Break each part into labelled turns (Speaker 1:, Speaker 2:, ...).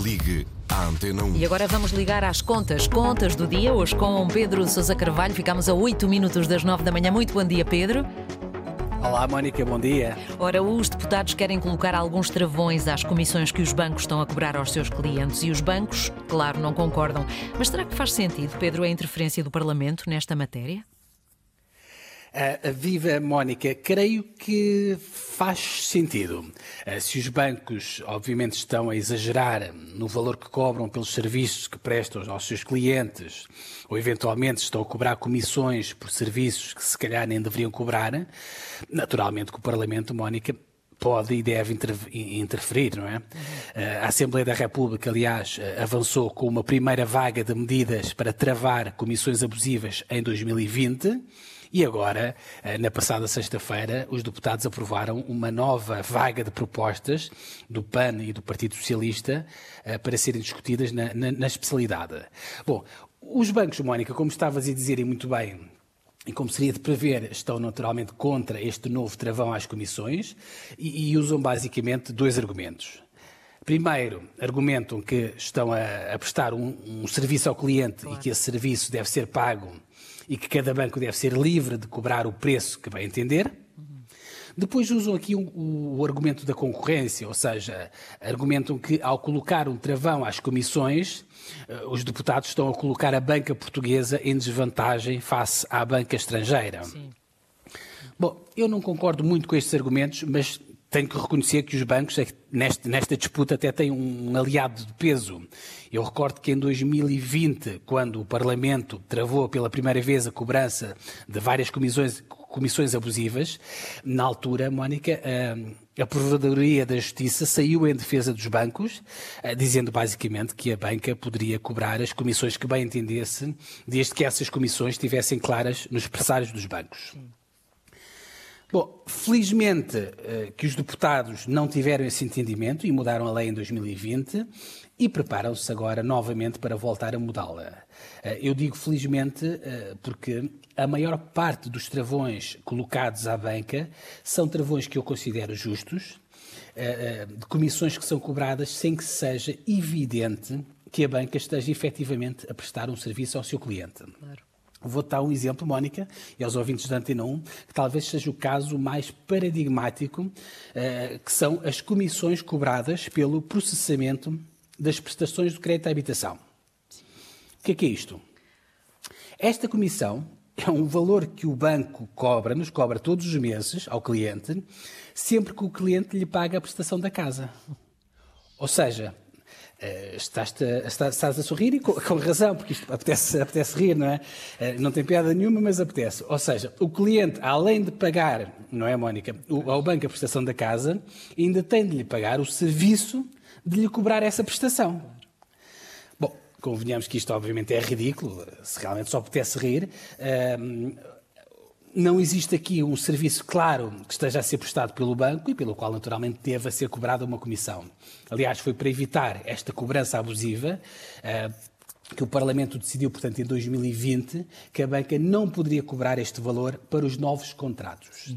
Speaker 1: Ligue à Antena 1.
Speaker 2: E agora vamos ligar às contas. Contas do dia, hoje com Pedro Sousa Carvalho. Ficamos a 8 minutos das 9 da manhã. Muito bom dia, Pedro.
Speaker 3: Olá, Mónica, bom dia.
Speaker 2: Ora, os deputados querem colocar alguns travões às comissões que os bancos estão a cobrar aos seus clientes e os bancos, claro, não concordam. Mas será que faz sentido, Pedro, a interferência do Parlamento nesta matéria?
Speaker 3: Uh, viva Mónica, creio que faz sentido. Uh, se os bancos, obviamente, estão a exagerar no valor que cobram pelos serviços que prestam aos seus clientes, ou eventualmente estão a cobrar comissões por serviços que se calhar nem deveriam cobrar, naturalmente que o Parlamento, Mónica, pode e deve interferir, não é? A Assembleia da República, aliás, avançou com uma primeira vaga de medidas para travar comissões abusivas em 2020 e agora, eh, na passada sexta-feira, os deputados aprovaram uma nova vaga de propostas do PAN e do Partido Socialista eh, para serem discutidas na, na, na especialidade. Bom, os bancos, Mónica, como estavas a dizer e muito bem, e como seria de prever, estão naturalmente contra este novo travão às comissões e, e usam basicamente dois argumentos. Primeiro, argumentam que estão a, a prestar um, um, serviço ao cliente claro. e que esse serviço deve ser pago e que cada banco deve ser livre de cobrar o preço que vai entender. Depois usam aqui o, o, argumento da concorrência, ou seja, argumentam que ao colocar um travão às comissões, eh, os deputados estão a colocar a banca portuguesa em desvantagem face à banca estrangeira. Sim. Bom, eu não concordo muito com estes argumentos, mas tenho que reconhecer que os bancos, é nesta, nesta disputa, até têm um aliado de peso. Eu recordo que em 2020, quando o Parlamento travou pela primeira vez a cobrança de várias comissões, comissões abusivas, na altura, Mónica, a, a Provedoria da Justiça saiu em defesa dos bancos, dizendo basicamente que a banca poderia cobrar as comissões que bem entendesse, desde que essas comissões estivessem claras nos pressários dos bancos. Sim. Bom, felizmente eh, que os deputados não tiveram esse entendimento e mudaram a lei em 2020 e preparam-se agora novamente para voltar a mudá-la. Eh, eu digo felizmente eh, porque a maior parte dos travões colocados à banca são travões que eu considero justos, de comissões que são cobradas sem que seja evidente que a banca esteja efetivamente a prestar um serviço ao seu cliente. Claro. Vou dar um exemplo, Mónica, e aos ouvintes da Antena 1, que talvez seja o caso mais paradigmático, eh, que são as comissões cobradas pelo processamento das prestações do crédito à habitação. O que é que é isto? Esta comissão é um valor que o banco cobra, nos cobra todos os meses ao cliente, sempre que o cliente lhe paga a prestação da casa. Ou seja, Uh, estás, a, estás, a sorrir e com, com, razão, porque isto apetece, apetece rir, não é? Uh, não tem piada nenhuma, mas apetece. Ou seja, o cliente, além de pagar, não é, Mónica, o, ao banco a prestação da casa, ainda tem de lhe pagar o serviço de lhe cobrar essa prestação. Bom, convenhamos que isto obviamente é ridículo, se realmente só apetece rir. Uh, não existe aqui um serviço claro que esteja a ser prestado pelo banco e pelo qual, naturalmente, deva ser cobrada uma comissão. Aliás, foi para evitar esta cobrança abusiva uh, que o Parlamento decidiu, portanto, em 2020, que a banca não poderia cobrar este valor para os novos contratos.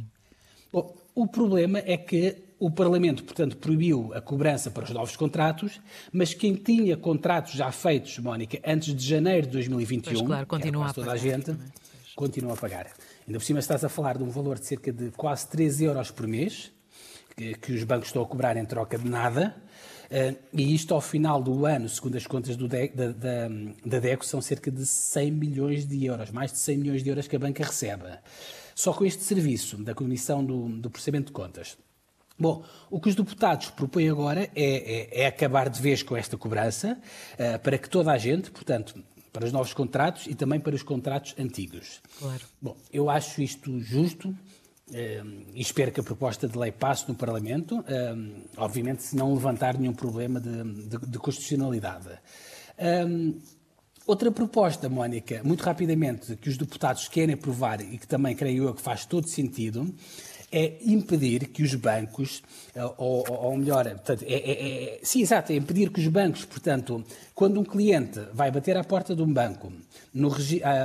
Speaker 3: Bom, o problema é que o Parlamento, portanto, proibiu a cobrança para os novos contratos, mas quem tinha contratos já feitos, Mónica, antes de janeiro de 2021, pois claro, continua a toda a gente, continua a pagar. Ainda por cima estás a falar de um valor de cerca de quase 3 euros por mês, que, que os bancos estão a cobrar em troca de nada, uh, e isto ao final do ano, segundo as contas de, da, da, da DECO, são cerca de 100 milhões de euros, mais de 100 milhões de euros que a banca recebe. Só com este serviço da Comissão do, do Processamento de Contas. Bom, o que os deputados propõem agora é, é, é acabar de vez com esta cobrança, uh, para que toda a gente, portanto, para os novos contratos e também para os contratos antigos. Claro. Bom, eu acho isto justo eh, e espero que a proposta de lei passe no Parlamento, eh, obviamente se não levantar nenhum problema de, de, de constitucionalidade. Eh, outra proposta, Mónica, muito rapidamente, que os deputados querem aprovar e que também creio eu que faz todo sentido, é impedir que os bancos, eh, ou, ou melhor, portanto, é, é, é, sim, exato, é impedir que os bancos, portanto, quando um cliente vai bater à porta de um banco, no,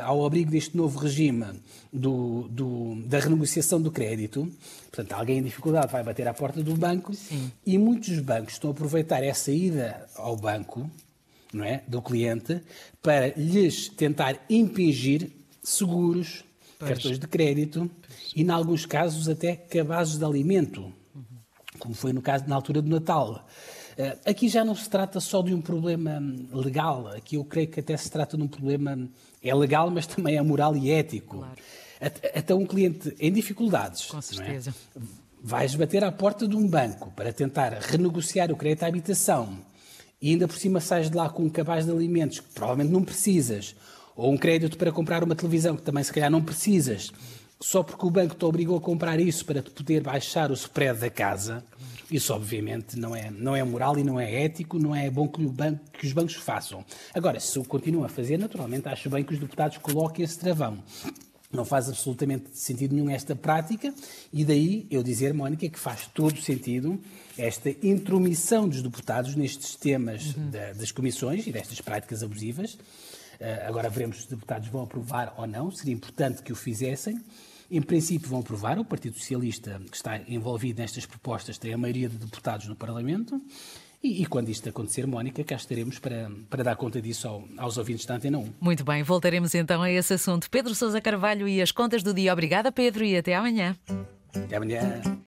Speaker 3: ao abrigo deste novo regime do, do, da renegociação do crédito, portanto, alguém em dificuldade vai bater à porta do banco sim. e muitos bancos estão a aproveitar essa ida ao banco, não é, do cliente, para lhes tentar impingir seguros, pois. cartões de crédito pois. e, em alguns casos, até cabazes de alimento, como foi no caso na altura do Natal. Eh, aqui já não se trata só de um problema legal, aqui eu creio que até se trata de um problema, é legal, mas também é moral e ético. Claro. Até um cliente em dificuldades.
Speaker 2: Com é? certeza.
Speaker 3: É? Vais bater à porta de um banco para tentar renegociar o crédito à habitação e ainda por cima sais de lá com um cabaz de alimentos que provavelmente não precisas, ou um crédito para comprar uma televisão que também se calhar não precisas, só porque o banco te obrigou a comprar isso para te poder baixar o spread da casa, isso obviamente não é, não é moral e não é ético, não é bom que, banco, que os bancos façam. Agora, se o continuam a fazer, naturalmente acho bem que os deputados coloquem esse travão. Não faz absolutamente sentido nenhum esta prática e daí eu dizer, Mónica, que faz todo sentido esta intromissão dos deputados nestes temas uhum. da, das comissões e destas práticas abusivas eh, agora veremos se os deputados vão aprovar ou não, seria importante que o fizessem. Em princípio vão aprovar, o Partido Socialista, que está envolvido nestas propostas, tem a maioria de deputados no Parlamento. E, e, quando isto acontecer, Mónica, cá estaremos para, para dar conta disso ao, aos ouvintes da Antena 1.
Speaker 2: Muito bem, voltaremos então a esse assunto. Pedro Sousa Carvalho e as contas do dia. Obrigada, Pedro, e até amanhã.
Speaker 3: Até amanhã.